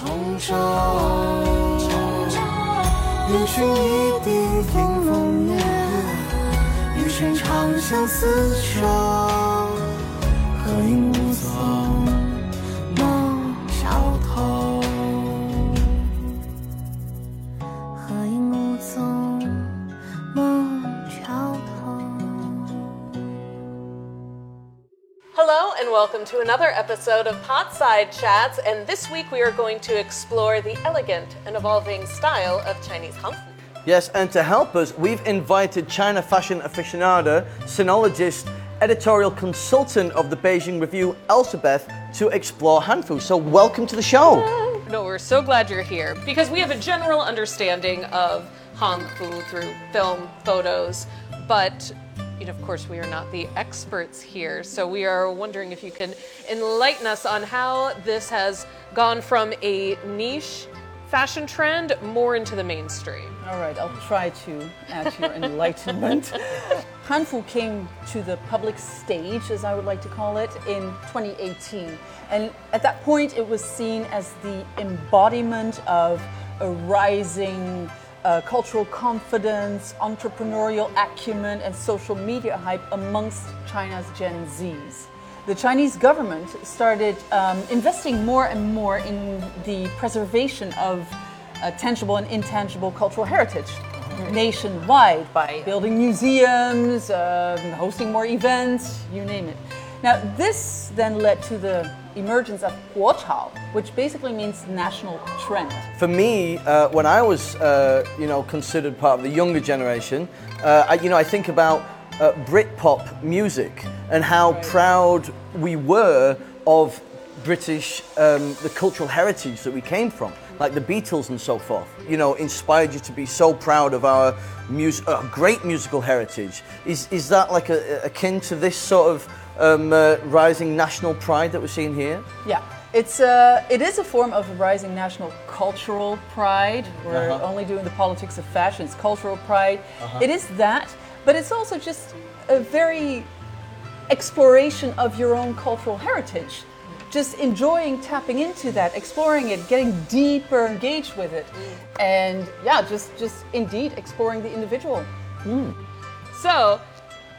重州，人寻一地迎风月，余生长相厮守，何影 and welcome to another episode of Potside Chats. And this week we are going to explore the elegant and evolving style of Chinese hanfu. Yes, and to help us, we've invited China fashion aficionado, sinologist, editorial consultant of the Beijing Review, Elsbeth, to explore Hanfu. So, welcome to the show. No, we're so glad you're here because we have a general understanding of Han Fu through film, photos, but you know, of course, we are not the experts here. So we are wondering if you can enlighten us on how this has gone from a niche fashion trend more into the mainstream. All right, I'll try to add to your enlightenment. Hanfu came to the public stage, as I would like to call it, in 2018. And at that point, it was seen as the embodiment of a rising uh, cultural confidence, entrepreneurial acumen, and social media hype amongst China's Gen Zs. The Chinese government started um, investing more and more in the preservation of uh, tangible and intangible cultural heritage nationwide by building museums, um, hosting more events, you name it. Now, this then led to the emergence of Guochao, which basically means national trend. For me, uh, when I was, uh, you know, considered part of the younger generation, uh, I, you know, I think about uh, Britpop music and how proud we were of British, um, the cultural heritage that we came from, like the Beatles and so forth. You know, inspired you to be so proud of our mus- uh, great musical heritage. Is is that like a, akin to this sort of um, uh, rising national pride that we're seeing here? Yeah, it's uh, it is a form of rising national cultural pride. We're Uh-huh. only doing the politics of fashion. It's cultural pride. It is that, but it's also just a very exploration of your own cultural heritage. Just enjoying tapping into that, exploring it, getting deeper engaged with it, and yeah, just just indeed exploring the individual. Hmm. So,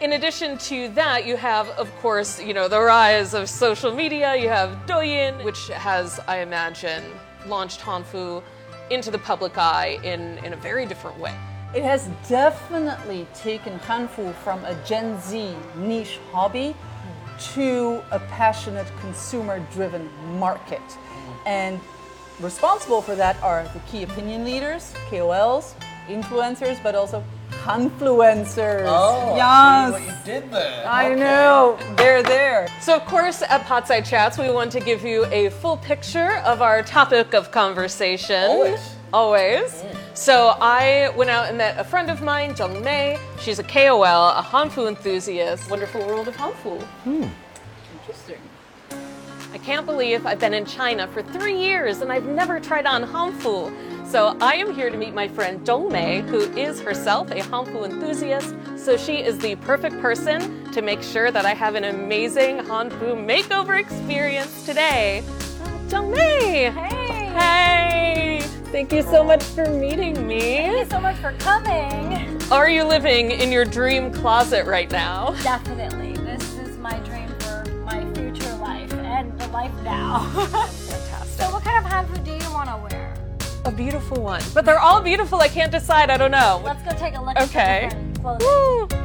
in addition to that, you have, of course, you know, the rise of social media. You have Douyin, which has, I imagine, launched Hanfu into the public eye in, in a very different way. It has definitely taken Hanfu from a Gen Z niche hobby to a passionate consumer driven market. And responsible for that are the key opinion leaders, KOLs, influencers, but also Hanfluencers. Oh, yes. you did there. I know. They're there. So, of course, at Potside Chats, we want to give you a full picture of our topic of conversation. Always. Always. Mm. So, I went out and met a friend of mine, Jung Mei. She's a KOL, a Hanfu enthusiast. Wonderful world of Hanfu. Hmm. Interesting. I can't believe I've been in China for three years and I've never tried on Hanfu. So I am here to meet my friend Dong Mei, who is herself a Hanfu enthusiast. So she is the perfect person to make sure that I have an amazing Hanfu makeover experience today. Uh, Dong Mei! Hey! Hey! Thank you so much for meeting me. Thank you so much for coming. Are you living in your dream closet right now? Definitely. This is my dream for my future life and the life now. Fantastic. so, what kind of hanfu do you want to wear? A beautiful one. But they're all beautiful. I can't decide. I don't know. Let's go take a look Okay. at the different clothing. Woo!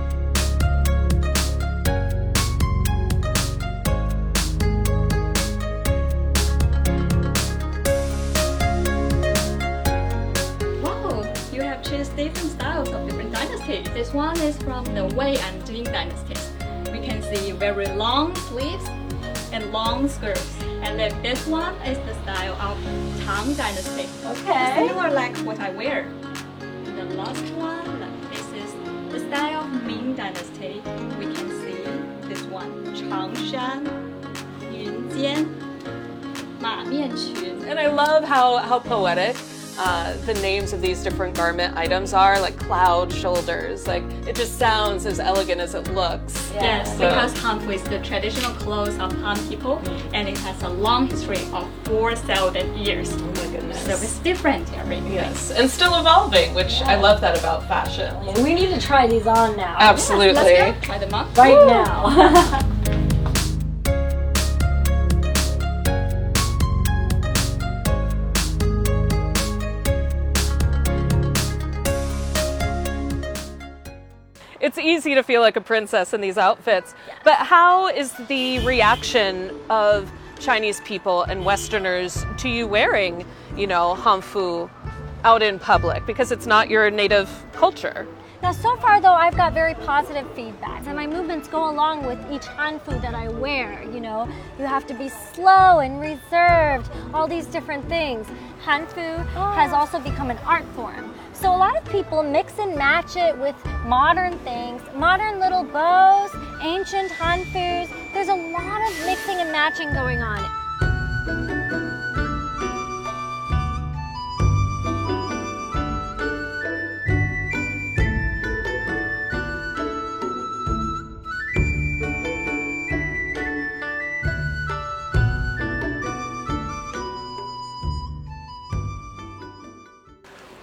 different styles of different dynasties. This one is from the Wei and Jin dynasties. We can see very long sleeves and long skirts. And then this one is the style of Tang dynasty. Okay. Similar like what I wear. And the last one, this is the style of Ming dynasty. We can see this one, Changshan, Yunjian, Ma Mianqun. And I love how, how poetic uh, the names of these different garment items are, like cloud shoulders. Like it just sounds as elegant as it looks. Yes, So- because hanfu is the traditional clothes of Han people, and it has a long history of 4,000 years. Oh my goodness. So it's different everything. Yes, and still evolving, which I love that about fashion. We need to try these on now. Absolutely. Let's go. Try them on. Right now. It's easy to feel like a princess in these outfits, but how is the reaction of Chinese people and Westerners to you wearing, you know, hanfu out in public because it's not your native culture? Now, so far though, I've got very positive feedback, and my movements go along with each hanfu that I wear. You know, you have to be slow and reserved, all these different things. Hanfu oh. has also become an art form. So a lot of people mix and match it with modern things, modern little bows, ancient hanfus. There's a lot of mixing and matching going on.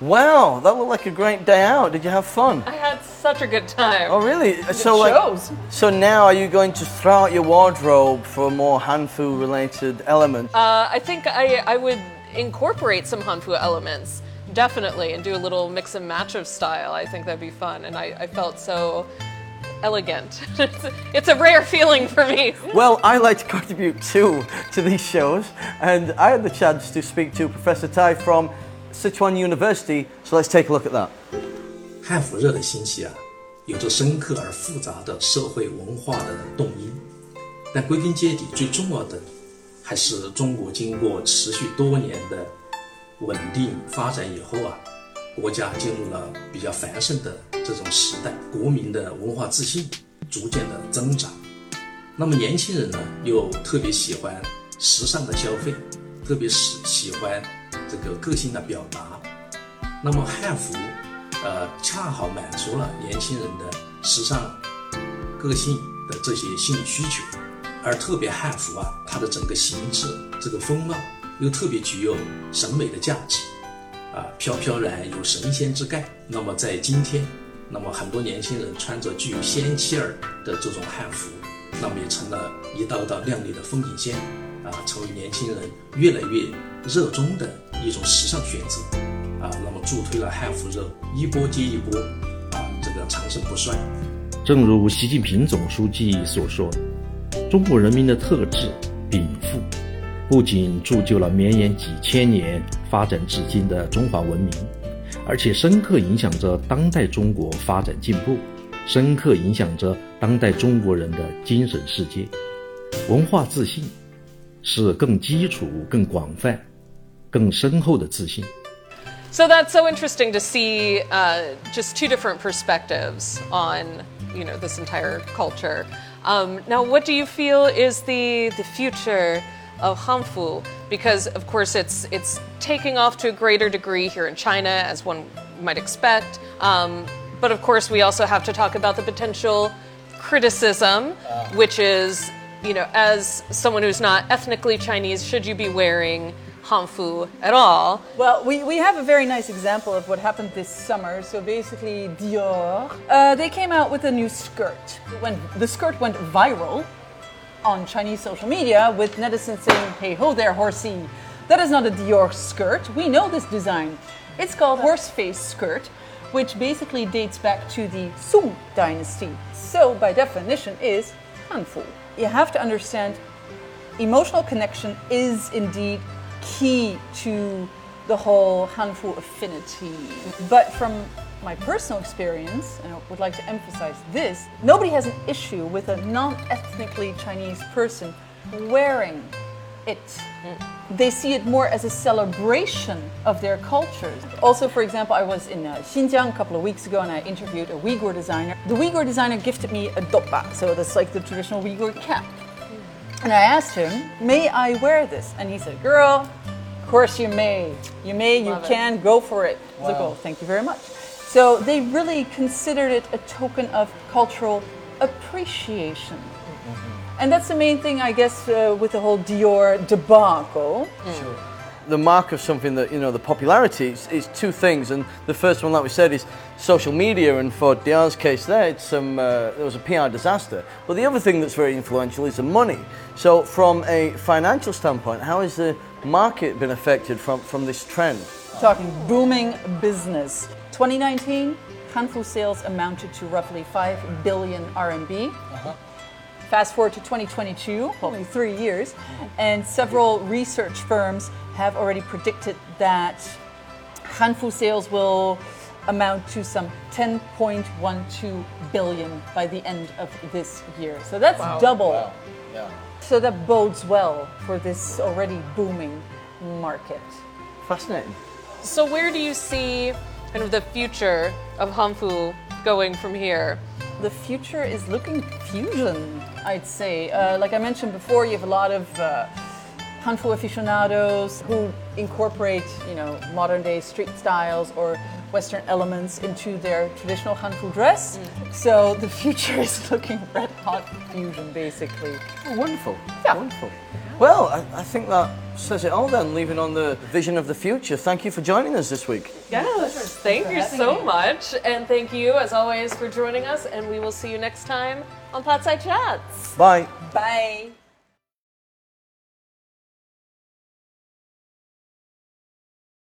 Wow, that looked like a great day out. Did you have fun? I had such a good time. Oh, really? So, like, so now are you going to throw out your wardrobe for more hanfu related elements? Uh, I think I, I would incorporate some hanfu elements, definitely, and do a little mix and match of style. I think that'd be fun, and I, I felt so elegant. it's, a, it's a rare feeling for me. Well, I like to contribute too to these shows, and I had the chance to speak to Professor Tai from Sichuan University. So let's take a look at that. 汉服热的兴起啊，有着深刻而复杂的社会文化的动因，但归根结底，最重要的还是中国经过持续多年的稳定发展以后啊，国家进入了比较繁盛的这种时代，国民的文化自信逐渐的增长。那么年轻人呢，又特别喜欢时尚的消费，特别是喜欢这个个性的表达。那么汉服，呃，恰好满足了年轻人的时尚、个性的这些心理需求，而特别汉服啊，它的整个形制、这个风貌又特别具有审美的价值，啊，飘飘然有神仙之概。那么在今天，那么很多年轻人穿着具有仙气儿的这种汉服，那么也成了一道道亮丽的风景线，啊，成为年轻人越来越热衷的一种时尚选择，啊，那么助推了汉服热一波接一波，啊，这个长盛不衰。正如习近平总书记所说，中国人民的特质禀赋，不仅铸就了绵延几千年、发展至今的中华文明，而且深刻影响着当代中国发展进步，深刻影响着当代中国人的精神世界。文化自信是更基础、更广泛、更深厚的自信。 So that's so interesting to see uh, just two different perspectives on you know this entire culture. Um, now, what do you feel is the the future of Hanfu? Because of course it's it's taking off to a greater degree here in China, as one might expect. Um, but of course, we also have to talk about the potential criticism, which is you know, as someone who's not ethnically Chinese, should you be wearing Hanfu at all? Well, we, we have a very nice example of what happened this summer. So basically, Dior, uh, they came out with a new skirt. When the skirt went viral on Chinese social media, with netizens saying, "Hey ho there, horsey, that is not a Dior skirt. We know this design. It's called horse face skirt." Which basically dates back to the Song dynasty. So, by definition, is Hanfu. You have to understand emotional connection is indeed key to the whole Hanfu affinity. But from my personal experience, and I would like to emphasize this, nobody has an issue with a non ethnically Chinese person wearing it. They see it more as a celebration of their cultures. Also, for example, I was in uh, Xinjiang a couple of weeks ago and I interviewed a Uyghur designer. The Uyghur designer gifted me a doppa, so that's like the traditional Uyghur cap. And I asked him, May I wear this? And he said, Girl, Of course you may. You may, you it. can, go for it. Zuko, thank you very much. So they really considered it a token of cultural appreciation. And that's the main thing, I guess, uh, with the whole Dior debacle. The mark of something that you know the popularity is, is two things and the first one like we said is social media and for Dior's case there it's some uh, there was a PR disaster but the other thing that's very influential is the money so from a financial standpoint how has the market been affected from from this trend Talking booming business. 2019, Hanfu sales amounted to roughly 5 billion RMB. Fast forward to 2022, only three years, and several research firms have already predicted that Hanfu sales will amount to some 10.12 billion by the end of this year. So that's double. Wow. Yeah. So that bodes well for this already booming market. fascinating So where do you see kind of the future of Hanfu going from here? The future is looking fusion, I'd say. Uh, like I mentioned before, you have a lot of uh, Hanfu aficionados who incorporate, you know, modern day street styles or Western elements into their traditional Hanfu dress. Mm. So the future is looking red hot fusion, basically. Oh, wonderful. Yeah. Wonderful. Well, I, I think that says it all then, leaving on the vision of the future. Thank you for joining us this week. Yes, thank you so much. And thank you, as always, for joining us. And we will see you next time on Potside Chats. Bye. Bye.